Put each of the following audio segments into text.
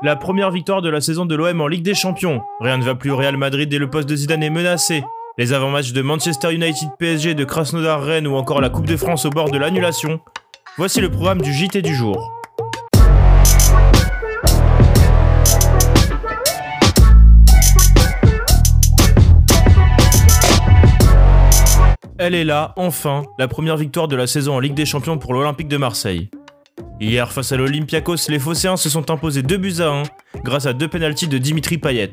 La première victoire de la saison de l'OM en Ligue des Champions. Rien ne va plus au Real Madrid et le poste de Zidane est menacé. Les avant-matchs de Manchester United PSG, de Krasnodar Rennes ou encore la Coupe de France au bord de l'annulation. Voici le programme du JT du jour. Elle est là, enfin, la première victoire de la saison en Ligue des Champions pour l'Olympique de Marseille. Hier, face à l'Olympiakos, les Phocéens se sont imposés 2 buts à 1 grâce à deux pénalties de Dimitri Payet.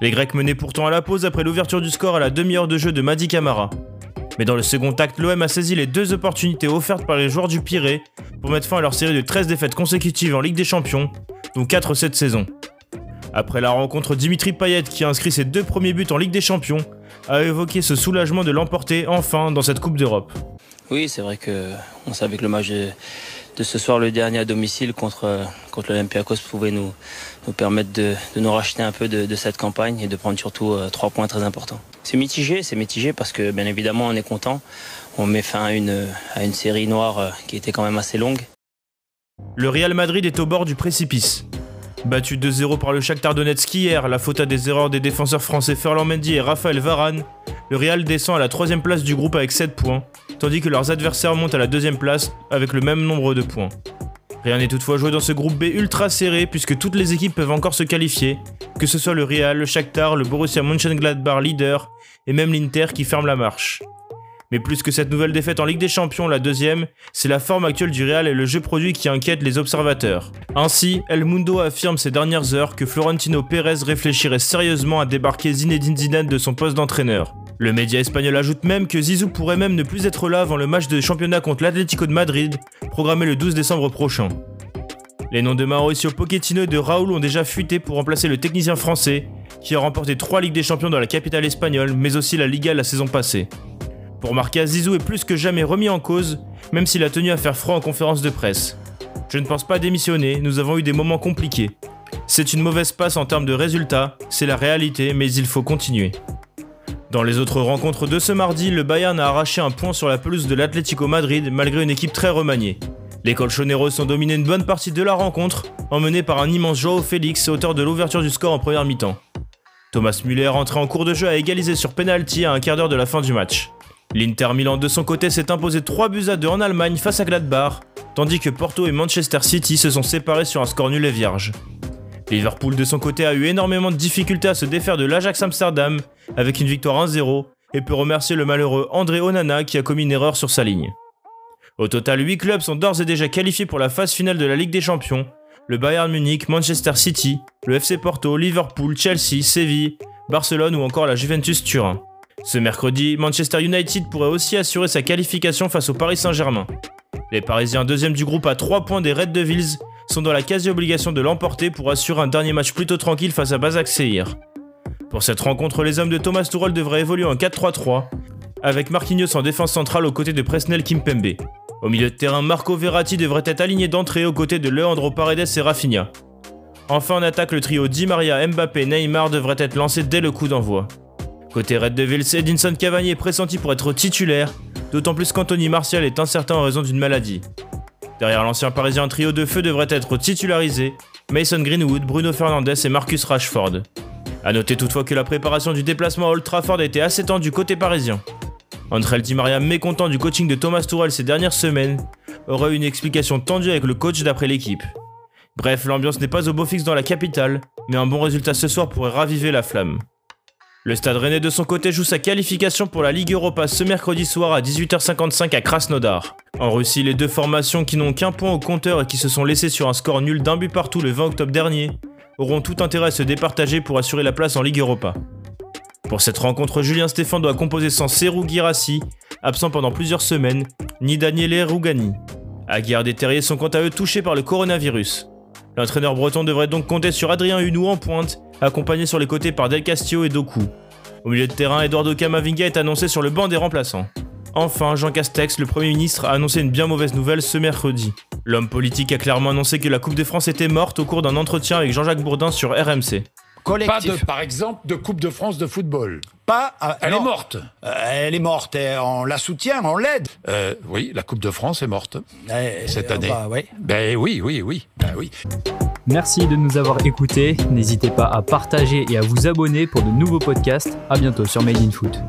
Les Grecs menaient pourtant à la pause après l'ouverture du score à la demi-heure de jeu de Madi Camara. Mais dans le second acte, l'OM a saisi les deux opportunités offertes par les joueurs du Pirée pour mettre fin à leur série de 13 défaites consécutives en Ligue des Champions, dont 4 cette saison. Après la rencontre, Dimitri Payet, qui a inscrit ses deux premiers buts en Ligue des Champions, a évoqué ce soulagement de l'emporter enfin dans cette Coupe d'Europe. Oui, c'est vrai que on savait que le match de, ce soir, le dernier à domicile contre, contre l'Olympiakos, pouvait nous, permettre de, nous racheter un peu de, cette campagne et de prendre surtout euh, trois points très importants. C'est mitigé, c'est mitigé parce que bien évidemment on est content. On met fin à une, à une série noire euh, qui était quand même assez longue. Le Real Madrid est au bord du précipice. Battu 2-0 par le Shakhtar Donetsk hier, la faute à des erreurs des défenseurs français Ferland Mendy et Raphaël Varane, le Real descend à la troisième place du groupe avec 7 points, tandis que leurs adversaires montent à la deuxième place avec le même nombre de points. Rien n'est toutefois joué dans ce groupe B ultra serré puisque toutes les équipes peuvent encore se qualifier, que ce soit le Real, le Shakhtar, le Borussia Mönchengladbach leader et même l'Inter qui ferme la marche. Mais plus que cette nouvelle défaite en Ligue des Champions, la deuxième, c'est la forme actuelle du Real et le jeu produit qui inquiète les observateurs. Ainsi, El Mundo affirme ces dernières heures que Florentino Pérez réfléchirait sérieusement à débarquer Zinedine Zidane de son poste d'entraîneur. Le média espagnol ajoute même que Zizou pourrait même ne plus être là avant le match de championnat contre l'Atlético de Madrid, programmé le 12 décembre prochain. Les noms de Mauricio Pochettino et de Raúl ont déjà fuité pour remplacer le technicien français, qui a remporté 3 Ligues des Champions dans la capitale espagnole, mais aussi la Liga la saison passée. Pour marquer, Zizou est plus que jamais remis en cause, même s'il a tenu à faire froid en conférence de presse. Je ne pense pas démissionner, nous avons eu des moments compliqués. C'est une mauvaise passe en termes de résultats, c'est la réalité, mais il faut continuer. Dans les autres rencontres de ce mardi, le Bayern a arraché un point sur la pelouse de l'Atlético Madrid malgré une équipe très remaniée. Les colchoneros ont dominé une bonne partie de la rencontre, emmenés par un immense Joao Félix, auteur de l'ouverture du score en première mi-temps. Thomas Müller, entré en cours de jeu, a égalisé sur penalty à un quart d'heure de la fin du match. L'Inter Milan de son côté s'est imposé 3 buts à 2 en Allemagne face à Gladbach, tandis que Porto et Manchester City se sont séparés sur un score nul et vierge. Liverpool de son côté a eu énormément de difficultés à se défaire de l'Ajax Amsterdam avec une victoire 1-0 et peut remercier le malheureux André Onana qui a commis une erreur sur sa ligne. Au total, 8 clubs sont d'ores et déjà qualifiés pour la phase finale de la Ligue des Champions. Le Bayern Munich, Manchester City, le FC Porto, Liverpool, Chelsea, Séville, Barcelone ou encore la Juventus Turin. Ce mercredi, Manchester United pourrait aussi assurer sa qualification face au Paris Saint-Germain. Les Parisiens deuxième du groupe à 3 points des Red Devils sont dans la quasi-obligation de l'emporter pour assurer un dernier match plutôt tranquille face à Basak Seir. Pour cette rencontre, les hommes de Thomas Tuchel devraient évoluer en 4-3-3, avec Marquinhos en défense centrale aux côtés de Presnel Kimpembe. Au milieu de terrain, Marco Verratti devrait être aligné d'entrée aux côtés de Leandro Paredes et Rafinha. Enfin en attaque, le trio Di Maria, Mbappé, Neymar devrait être lancé dès le coup d'envoi. Côté Red Devils, Edinson Cavani est pressenti pour être titulaire, d'autant plus qu'Anthony Martial est incertain en raison d'une maladie. Derrière l'ancien parisien, trio de feu devrait être titularisé, Mason Greenwood, Bruno Fernandes et Marcus Rashford. A noter toutefois que la préparation du déplacement à Old Trafford a été assez tendue côté parisien. André Di Maria, mécontent du coaching de Thomas Tuchel ces dernières semaines, aurait eu une explication tendue avec le coach d'après l'équipe. Bref, l'ambiance n'est pas au beau fixe dans la capitale, mais un bon résultat ce soir pourrait raviver la flamme. Le Stade Rennais de son côté joue sa qualification pour la Ligue Europa ce mercredi soir à 18h55 à Krasnodar. En Russie, les deux formations qui n'ont qu'un point au compteur et qui se sont laissées sur un score nul d'un but partout le 20 octobre dernier auront tout intérêt à se départager pour assurer la place en Ligue Europa. Pour cette rencontre, Julien Stéphane doit composer sans Serou Girassi, absent pendant plusieurs semaines, ni Daniele Rougani. Aguirre et Terriers sont quant à eux touchés par le coronavirus. L'entraîneur breton devrait donc compter sur Adrien Hunou en pointe, accompagné sur les côtés par Del Castillo et Doku. Au milieu de terrain, Eduardo Camavinga est annoncé sur le banc des remplaçants. Enfin, Jean Castex, le Premier ministre, a annoncé une bien mauvaise nouvelle ce mercredi. L'homme politique a clairement annoncé que la Coupe de France était morte au cours d'un entretien avec Jean-Jacques Bourdin sur RMC. Pas de, par exemple, de Coupe de France de football. Pas. Euh, elle est morte. Euh, elle est morte. Et on la soutient, on l'aide. Euh, oui, la Coupe de France est morte eh, cette année. Bah, Ben oui, oui, oui. Oui. Merci de nous avoir écoutés. N'hésitez pas à partager et à vous abonner pour de nouveaux podcasts. À bientôt sur Made in Foot.